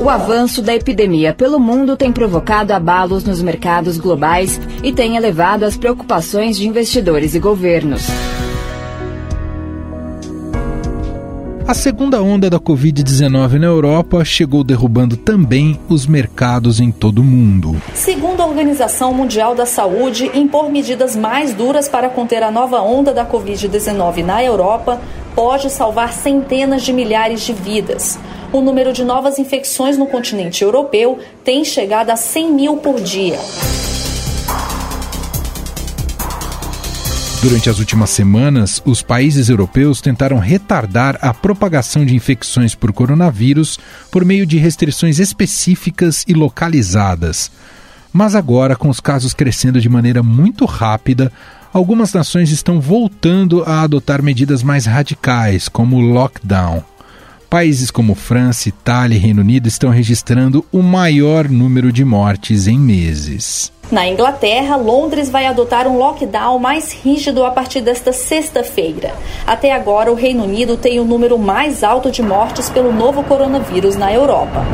O avanço da epidemia pelo mundo tem provocado abalos nos mercados globais e tem elevado as preocupações de investidores e governos. A segunda onda da Covid-19 na Europa chegou derrubando também os mercados em todo o mundo. Segundo a Organização Mundial da Saúde, impor medidas mais duras para conter a nova onda da Covid-19 na Europa pode salvar centenas de milhares de vidas o número de novas infecções no continente europeu tem chegado a 100 mil por dia. Durante as últimas semanas, os países europeus tentaram retardar a propagação de infecções por coronavírus por meio de restrições específicas e localizadas. Mas agora, com os casos crescendo de maneira muito rápida, algumas nações estão voltando a adotar medidas mais radicais, como o lockdown. Países como França, Itália e Reino Unido estão registrando o maior número de mortes em meses. Na Inglaterra, Londres vai adotar um lockdown mais rígido a partir desta sexta-feira. Até agora, o Reino Unido tem o número mais alto de mortes pelo novo coronavírus na Europa.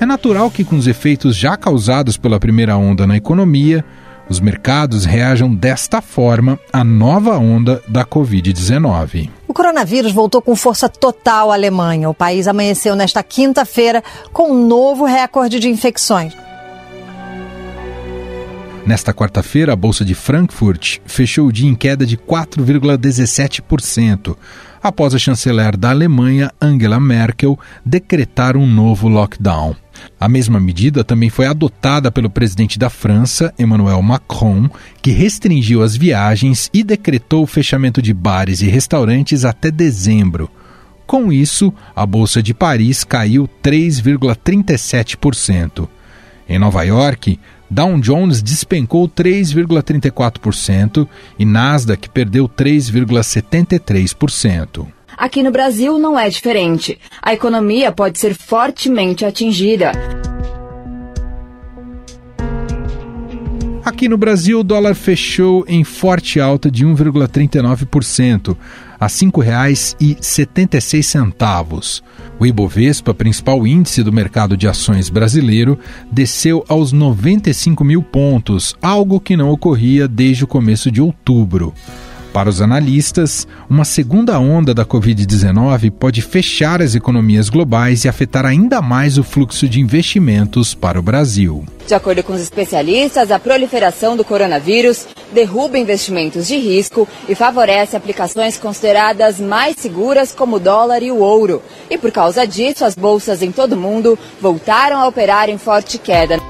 É natural que, com os efeitos já causados pela primeira onda na economia, os mercados reajam desta forma à nova onda da Covid-19. O coronavírus voltou com força total à Alemanha. O país amanheceu nesta quinta-feira com um novo recorde de infecções. Nesta quarta-feira, a Bolsa de Frankfurt fechou o dia em queda de 4,17%, após a chanceler da Alemanha, Angela Merkel, decretar um novo lockdown. A mesma medida também foi adotada pelo presidente da França, Emmanuel Macron, que restringiu as viagens e decretou o fechamento de bares e restaurantes até dezembro. Com isso, a Bolsa de Paris caiu 3,37%. Em Nova York, Dow Jones despencou 3,34% e Nasdaq perdeu 3,73%. Aqui no Brasil não é diferente. A economia pode ser fortemente atingida. Aqui no Brasil, o dólar fechou em forte alta de 1,39%, a R$ 5,76. O Ibovespa, principal índice do mercado de ações brasileiro, desceu aos 95 mil pontos, algo que não ocorria desde o começo de outubro. Para os analistas, uma segunda onda da Covid-19 pode fechar as economias globais e afetar ainda mais o fluxo de investimentos para o Brasil. De acordo com os especialistas, a proliferação do coronavírus derruba investimentos de risco e favorece aplicações consideradas mais seguras como o dólar e o ouro. E por causa disso, as bolsas em todo o mundo voltaram a operar em forte queda.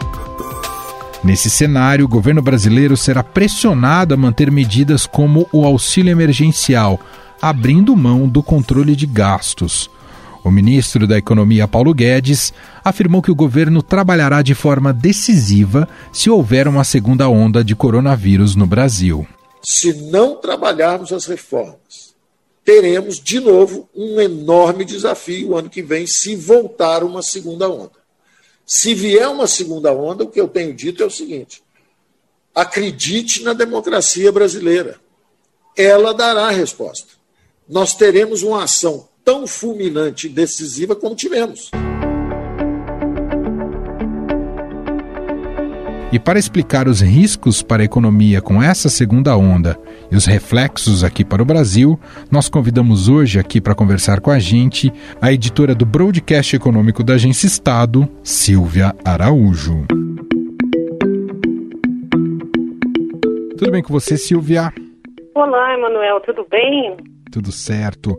Nesse cenário, o governo brasileiro será pressionado a manter medidas como o auxílio emergencial, abrindo mão do controle de gastos. O ministro da Economia, Paulo Guedes, afirmou que o governo trabalhará de forma decisiva se houver uma segunda onda de coronavírus no Brasil. Se não trabalharmos as reformas, teremos de novo um enorme desafio o ano que vem se voltar uma segunda onda. Se vier uma segunda onda, o que eu tenho dito é o seguinte: acredite na democracia brasileira. Ela dará a resposta. Nós teremos uma ação tão fulminante e decisiva como tivemos. E para explicar os riscos para a economia com essa segunda onda e os reflexos aqui para o Brasil, nós convidamos hoje aqui para conversar com a gente a editora do Broadcast Econômico da Agência Estado, Silvia Araújo. Tudo bem com você, Silvia? Olá, Emanuel, tudo bem? Tudo certo.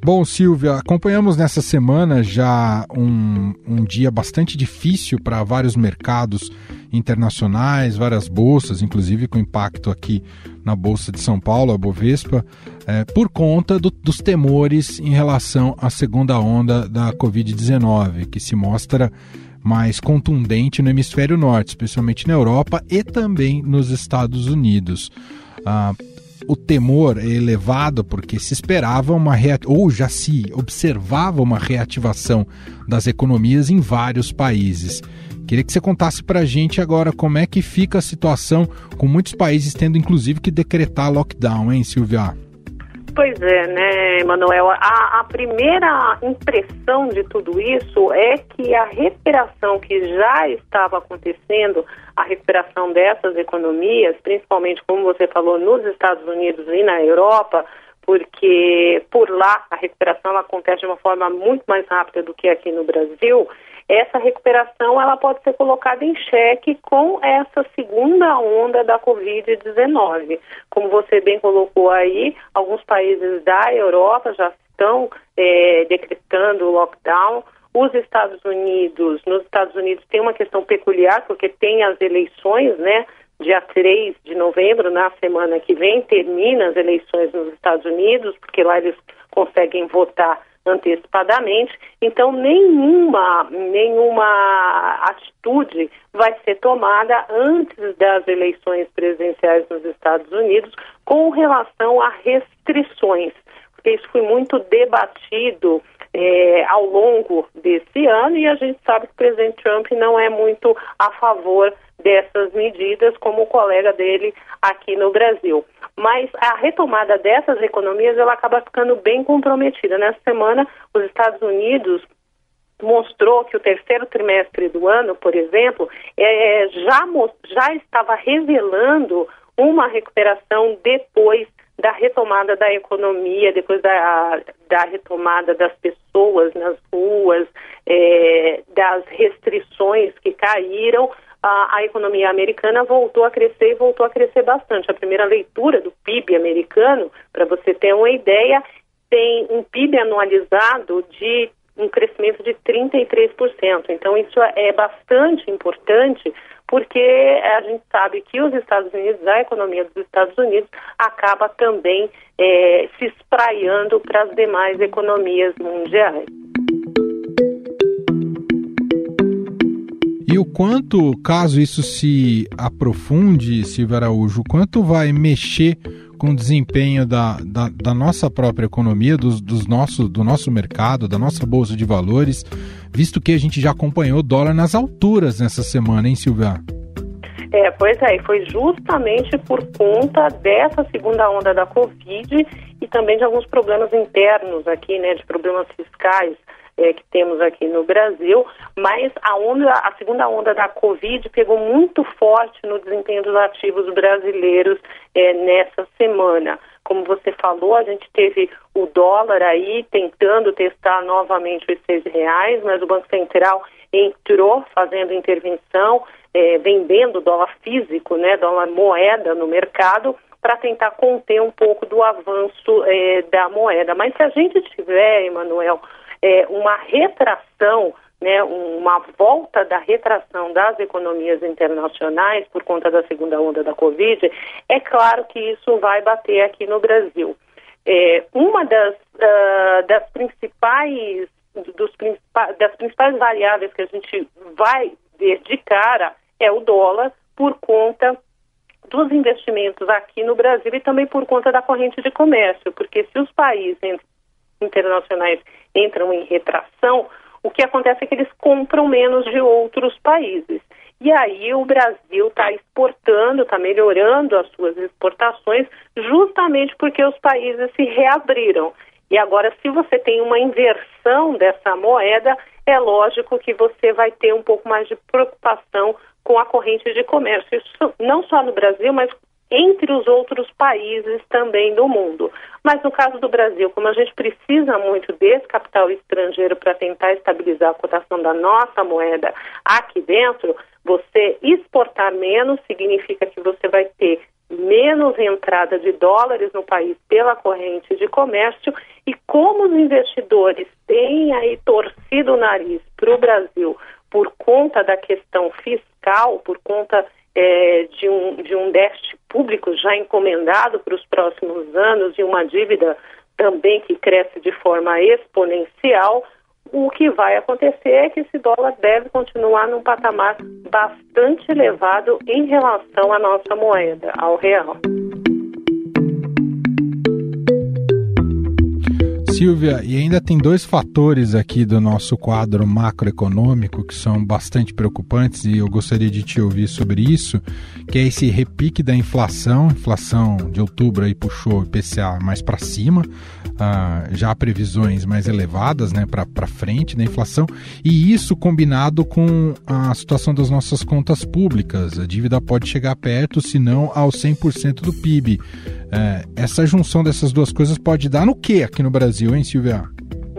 Bom, Silvia, acompanhamos nessa semana já um, um dia bastante difícil para vários mercados internacionais, várias bolsas, inclusive com impacto aqui na Bolsa de São Paulo, a Bovespa, é, por conta do, dos temores em relação à segunda onda da Covid-19, que se mostra mais contundente no hemisfério norte, especialmente na Europa e também nos Estados Unidos. Ah, o temor é elevado porque se esperava uma ou já se observava uma reativação das economias em vários países. Queria que você contasse para a gente agora como é que fica a situação com muitos países tendo inclusive que decretar lockdown, hein, Silvia? Pois é, né, Manuel? A, a, primeira impressão de tudo isso é que a recuperação que já estava acontecendo, a recuperação dessas economias, principalmente, como você falou, nos Estados Unidos e na Europa, porque por lá a recuperação acontece de uma forma muito mais rápida do que aqui no Brasil, essa recuperação ela pode ser colocada em xeque com essa segunda onda da Covid-19. Como você bem colocou aí, alguns países da Europa já estão é, decretando lockdown. Os Estados Unidos, nos Estados Unidos tem uma questão peculiar, porque tem as eleições, né? Dia 3 de novembro, na semana que vem, termina as eleições nos Estados Unidos, porque lá eles conseguem votar antecipadamente, então nenhuma, nenhuma atitude vai ser tomada antes das eleições presidenciais nos Estados Unidos com relação a restrições, porque isso foi muito debatido é, ao longo desse ano e a gente sabe que o presidente Trump não é muito a favor dessas medidas, como o colega dele aqui no Brasil. Mas a retomada dessas economias ela acaba ficando bem comprometida. Nessa semana, os Estados Unidos mostrou que o terceiro trimestre do ano, por exemplo, é, já, já estava revelando uma recuperação depois da retomada da economia, depois da, da retomada das pessoas nas ruas, é, das restrições que caíram, a, a, economia americana voltou a crescer e voltou a crescer bastante. A primeira leitura do PIB americano, para você ter uma ideia, tem um PIB anualizado de um crescimento de 33%. Então, isso é bastante importante porque a gente sabe que os Estados Unidos, a economia dos Estados Unidos, acaba também é, se espraiando para as demais economias mundiais. E o quanto, caso isso se aprofunde, Silvio Araújo, quanto vai mexer com o desempenho da, da, da nossa própria economia, dos, dos nosso, do nosso mercado, da nossa bolsa de valores, visto que a gente já acompanhou o dólar nas alturas nessa semana, hein, Silvia? É, pois é, foi justamente por conta dessa segunda onda da Covid e também de alguns problemas internos aqui, né, de problemas fiscais é, que temos aqui no Brasil, mas a onda, a segunda onda da Covid pegou muito forte no desempenho dos ativos brasileiros é, nessa semana. Como você falou, a gente teve o dólar aí tentando testar novamente os seis reais, mas o Banco Central entrou fazendo intervenção, é, vendendo dólar físico, né, dólar moeda no mercado, para tentar conter um pouco do avanço é, da moeda. Mas se a gente tiver, Emanuel, é, uma retração, né, uma volta da retração das economias internacionais por conta da segunda onda da Covid, é claro que isso vai bater aqui no Brasil. É, uma das, uh, das principais dos das principais variáveis que a gente vai ver de cara é o dólar por conta dos investimentos aqui no Brasil e também por conta da corrente de comércio, porque se os países internacionais entram em retração, o que acontece é que eles compram menos de outros países. E aí o Brasil está exportando, está melhorando as suas exportações, justamente porque os países se reabriram. E agora, se você tem uma inversão dessa moeda, é lógico que você vai ter um pouco mais de preocupação com a corrente de comércio. Isso não só no Brasil, mas entre os outros países também do mundo. Mas no caso do Brasil, como a gente precisa muito desse capital estrangeiro para tentar estabilizar a cotação da nossa moeda aqui dentro, você exportar menos significa que você vai ter menos entrada de dólares no país pela corrente de comércio e como os investidores têm aí torcido o nariz para o Brasil por conta da questão fiscal, por conta é, de, um, de um déficit público já encomendado para os próximos anos e uma dívida também que cresce de forma exponencial, o que vai acontecer é que esse dólar deve continuar num patamar bastante elevado em relação à nossa moeda, ao real. Silvia, e ainda tem dois fatores aqui do nosso quadro macroeconômico que são bastante preocupantes e eu gostaria de te ouvir sobre isso, que é esse repique da inflação, inflação de outubro aí puxou o IPCA mais para cima, uh, já previsões mais elevadas né, para frente da inflação, e isso combinado com a situação das nossas contas públicas, a dívida pode chegar perto, se não ao 100% do PIB. É, essa junção dessas duas coisas pode dar no que aqui no Brasil, hein, Silvia?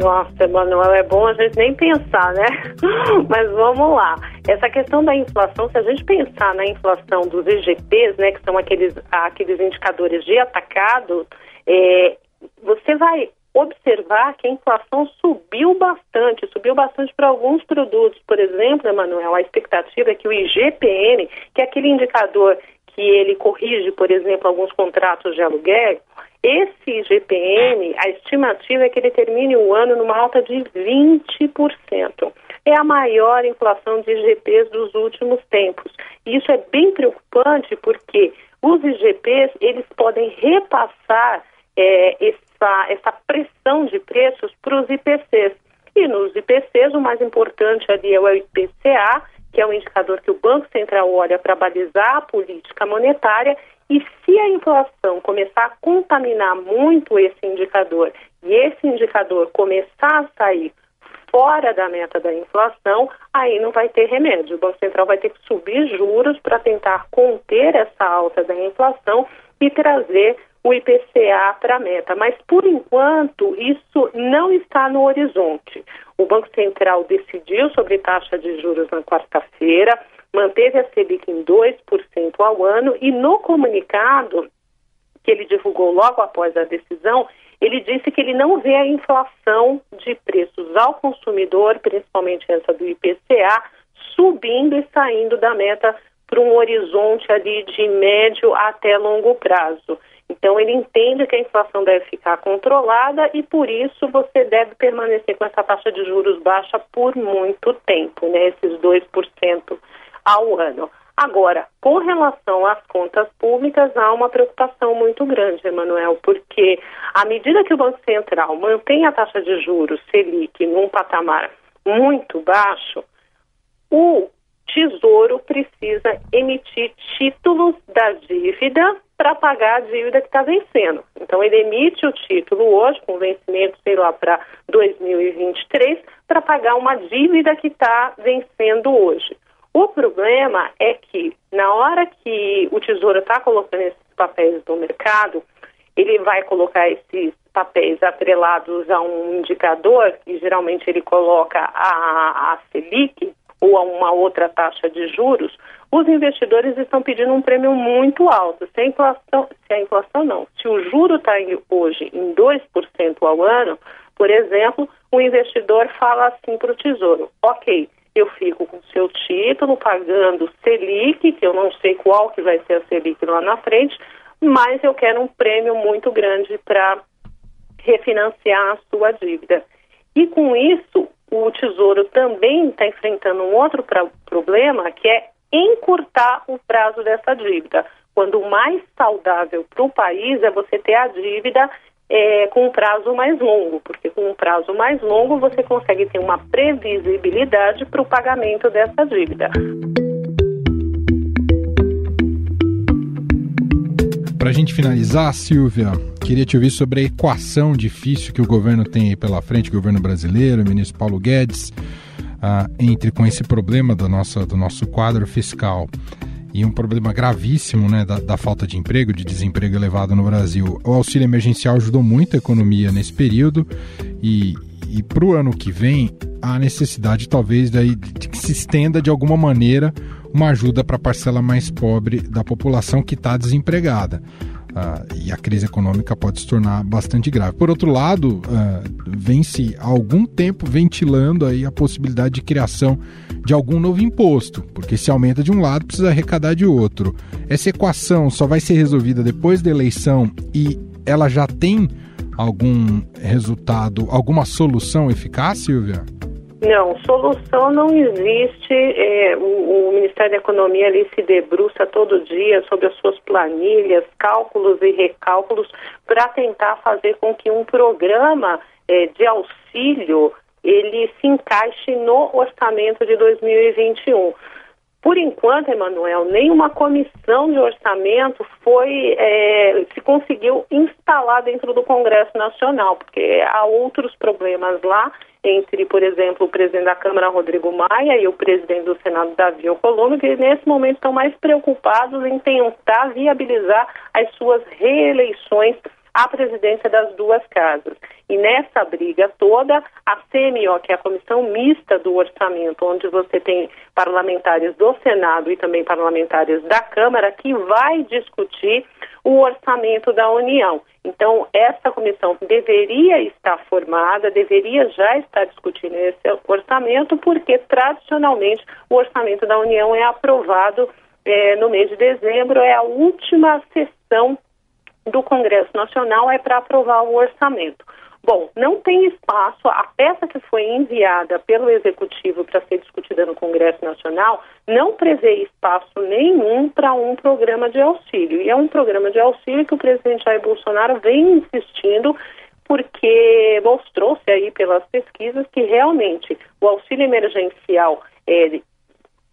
Nossa, Emanuel, é bom a gente nem pensar, né? Mas vamos lá. Essa questão da inflação, se a gente pensar na inflação dos IGPs, né, que são aqueles, aqueles indicadores de atacado, é, você vai observar que a inflação subiu bastante, subiu bastante para alguns produtos. Por exemplo, Emanuel, a expectativa é que o IGPM, que é aquele indicador que ele corrige, por exemplo, alguns contratos de aluguel, esse GPM, a estimativa é que ele termine o ano numa alta de 20%. É a maior inflação de IGPs dos últimos tempos. E isso é bem preocupante porque os IGPs eles podem repassar é, essa, essa pressão de preços para os IPCs. E nos IPCs, o mais importante ali é o IPCA, que é um indicador que o Banco Central olha para balizar a política monetária, e se a inflação começar a contaminar muito esse indicador e esse indicador começar a sair fora da meta da inflação, aí não vai ter remédio. O Banco Central vai ter que subir juros para tentar conter essa alta da inflação e trazer o IPCA para a meta. Mas, por enquanto, isso não está no horizonte. O Banco Central decidiu sobre taxa de juros na quarta-feira, manteve a Selic em 2% ao ano e no comunicado que ele divulgou logo após a decisão, ele disse que ele não vê a inflação de preços ao consumidor, principalmente essa do IPCA, subindo e saindo da meta para um horizonte ali de médio até longo prazo. Então, ele entende que a inflação deve ficar controlada e, por isso, você deve permanecer com essa taxa de juros baixa por muito tempo, né? Esses 2% ao ano. Agora, com relação às contas públicas, há uma preocupação muito grande, Emanuel, porque à medida que o Banco Central mantém a taxa de juros Selic num patamar muito baixo, o Tesouro precisa emitir títulos da dívida para pagar a dívida que está vencendo. Então, ele emite o título hoje, com vencimento, sei lá, para 2023, para pagar uma dívida que está vencendo hoje. O problema é que, na hora que o Tesouro está colocando esses papéis no mercado, ele vai colocar esses papéis atrelados a um indicador, e geralmente ele coloca a, a Selic, ou a uma outra taxa de juros, os investidores estão pedindo um prêmio muito alto. Se a inflação, se a inflação não, se o juro está hoje em 2% ao ano, por exemplo, o investidor fala assim para o Tesouro, ok, eu fico com seu título pagando Selic, que eu não sei qual que vai ser a Selic lá na frente, mas eu quero um prêmio muito grande para refinanciar a sua dívida. E com isso, o Tesouro também está enfrentando um outro pra, problema, que é encurtar o prazo dessa dívida. Quando o mais saudável para o país é você ter a dívida é, com um prazo mais longo, porque com um prazo mais longo você consegue ter uma previsibilidade para o pagamento dessa dívida. Para a gente finalizar, Silvia, queria te ouvir sobre a equação difícil que o governo tem aí pela frente, o governo brasileiro, o ministro Paulo Guedes, uh, entre com esse problema do nosso, do nosso quadro fiscal e um problema gravíssimo né, da, da, falta de emprego, de desemprego elevado no Brasil. O auxílio emergencial ajudou muito a economia nesse período e, e para o ano que vem há necessidade talvez daí de que se estenda de alguma maneira uma ajuda para a parcela mais pobre da população que está desempregada. E a crise econômica pode se tornar bastante grave. Por outro lado, uh, vem-se há algum tempo ventilando aí a possibilidade de criação de algum novo imposto, porque se aumenta de um lado, precisa arrecadar de outro. Essa equação só vai ser resolvida depois da eleição e ela já tem algum resultado, alguma solução eficaz, Silvia? Não, solução não existe. É, o, o, Ministério da Economia ali se debruça todo dia sobre as suas planilhas, cálculos e recálculos para tentar fazer com que um programa é, de auxílio ele se encaixe no orçamento de 2021. Por enquanto, Emanuel, nenhuma comissão de orçamento foi é, se conseguiu instalar dentro do Congresso Nacional, porque há outros problemas lá entre, por exemplo, o presidente da Câmara, Rodrigo Maia, e o presidente do Senado, Davi Alcolumbre, que nesse momento estão mais preocupados em tentar viabilizar as suas reeleições à presidência das duas casas. E nessa briga toda, a CMO, que é a Comissão Mista do Orçamento, onde você tem parlamentares do Senado e também parlamentares da Câmara, que vai discutir o orçamento da União. Então, essa comissão deveria estar formada, deveria já estar discutindo esse orçamento, porque tradicionalmente o orçamento da União é aprovado é, no mês de dezembro, é a última sessão do Congresso Nacional é para aprovar o orçamento. Bom, não tem espaço, a peça que foi enviada pelo Executivo para ser discutida no Congresso Nacional não prevê espaço nenhum para um programa de auxílio. E é um programa de auxílio que o presidente Jair Bolsonaro vem insistindo porque mostrou-se aí pelas pesquisas que realmente o auxílio emergencial é,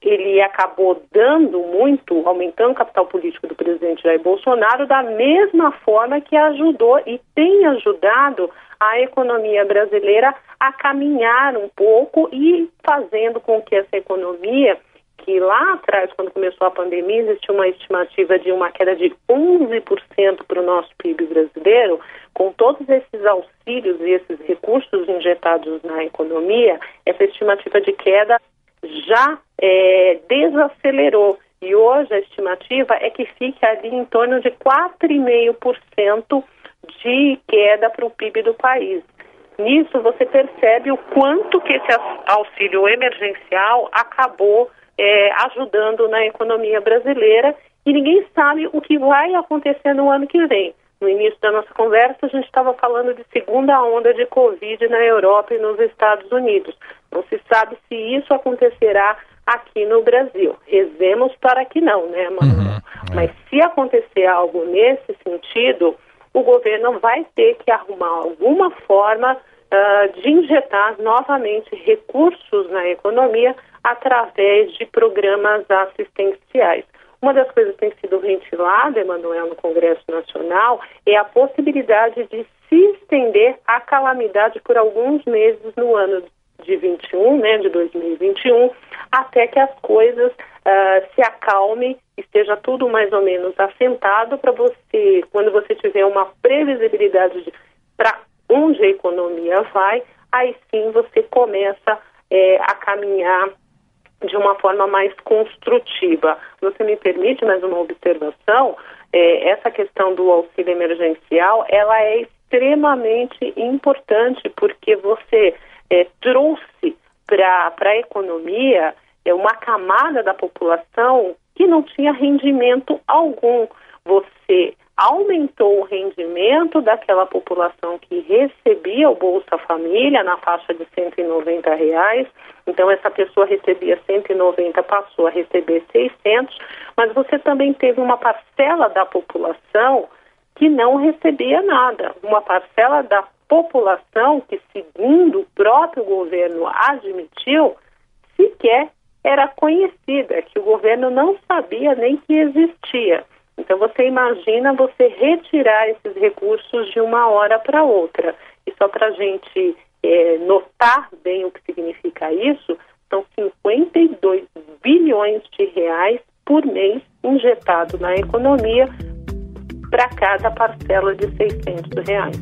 ele acabou dando muito, aumentando o capital político do presidente Jair Bolsonaro, da mesma forma que ajudou e tem ajudado a economia brasileira a caminhar um pouco e fazendo com que essa economia, que lá atrás, quando começou a pandemia, existia uma estimativa de uma queda de 11% para o nosso PIB brasileiro, com todos esses auxílios e esses recursos injetados na economia, essa estimativa de queda já é, desacelerou. E hoje a estimativa é que fique ali em torno de 4,5% de queda para o PIB do país. Nisso você percebe o quanto que esse auxílio emergencial acabou é, ajudando na economia brasileira e ninguém sabe o que vai acontecer no ano que vem. No início da nossa conversa, a gente estava falando de segunda onda de Covid na Europa e nos Estados Unidos. Não se sabe se isso acontecerá aqui no Brasil. Rezemos para que não, né, Manuel? Uhum, é. Mas se acontecer algo nesse sentido, o governo vai ter que arrumar alguma forma uh, de injetar novamente recursos na economia através de programas assistenciais. Uma das coisas que tem sido ventilada, Emanuel, no Congresso Nacional, é a possibilidade de se estender a calamidade por alguns meses no ano de 21, né, de 2021, até que as coisas uh, se acalmem, esteja tudo mais ou menos assentado para você, quando você tiver uma previsibilidade para onde a economia vai, aí sim você começa é, a caminhar de uma forma mais construtiva. Você me permite mais uma observação? É, essa questão do auxílio emergencial, ela é extremamente importante porque você é, trouxe para a economia é, uma camada da população que não tinha rendimento algum. Você aumentou o rendimento daquela população que recebia o Bolsa Família na faixa de 190 reais. Então essa pessoa recebia 190, passou a receber 600, mas você também teve uma parcela da população que não recebia nada, uma parcela da população que, segundo o próprio governo admitiu, sequer era conhecida, que o governo não sabia nem que existia. Então você imagina você retirar esses recursos de uma hora para outra. E só para a gente é, notar bem o que significa isso, são 52 bilhões de reais por mês injetado na economia para cada parcela de 600 reais.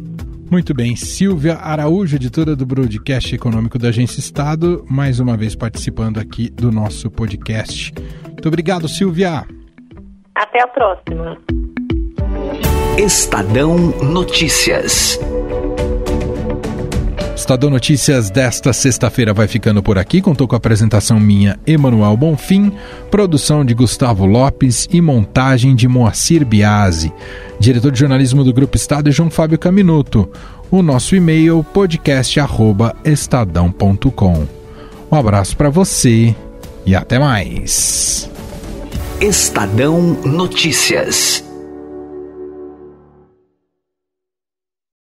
Muito bem, Silvia Araújo, editora do broadcast econômico da Agência Estado, mais uma vez participando aqui do nosso podcast. Muito obrigado, Silvia. Até a próxima. Estadão Notícias. Estadão Notícias desta sexta-feira vai ficando por aqui. Contou com a apresentação minha, Emanuel Bonfim, produção de Gustavo Lopes e montagem de Moacir Biasi. Diretor de jornalismo do Grupo Estado, João Fábio Caminuto. O nosso e-mail, podcast.estadão.com. Um abraço para você e até mais. Estadão Notícias.